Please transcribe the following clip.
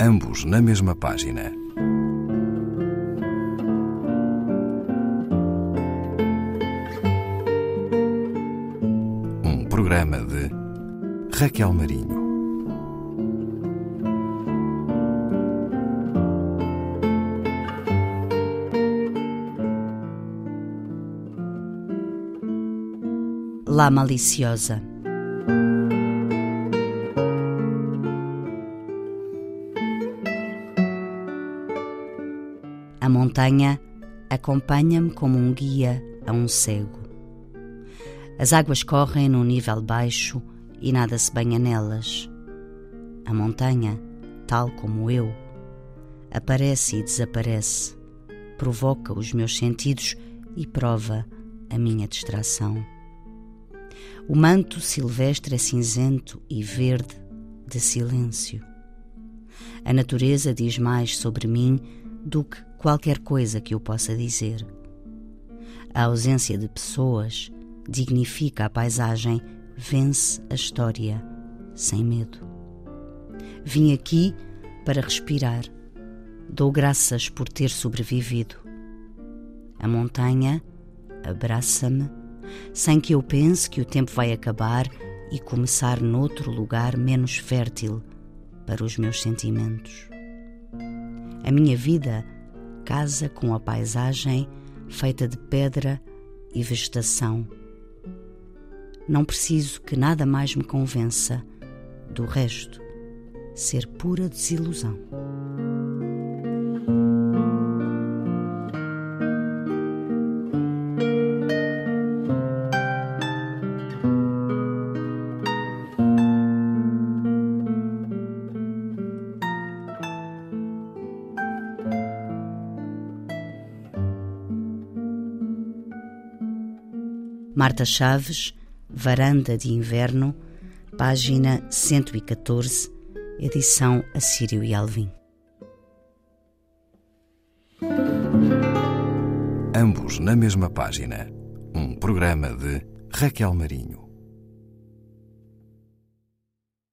ambos na mesma página. Um programa de Raquel Marinho. La Maliciosa. A montanha acompanha-me como um guia a um cego. As águas correm num nível baixo e nada se banha nelas. A montanha, tal como eu, aparece e desaparece, provoca os meus sentidos e prova a minha distração. O manto silvestre é cinzento e verde de silêncio. A natureza diz mais sobre mim do que qualquer coisa que eu possa dizer. A ausência de pessoas dignifica a paisagem, vence a história, sem medo. Vim aqui para respirar. Dou graças por ter sobrevivido. A montanha abraça-me, sem que eu pense que o tempo vai acabar e começar noutro lugar menos fértil para os meus sentimentos. A minha vida casa com a paisagem feita de pedra e vegetação. Não preciso que nada mais me convença do resto ser pura desilusão. Marta Chaves, Varanda de Inverno, página 114, edição Assírio e Alvim. Ambos na mesma página. Um programa de Raquel Marinho.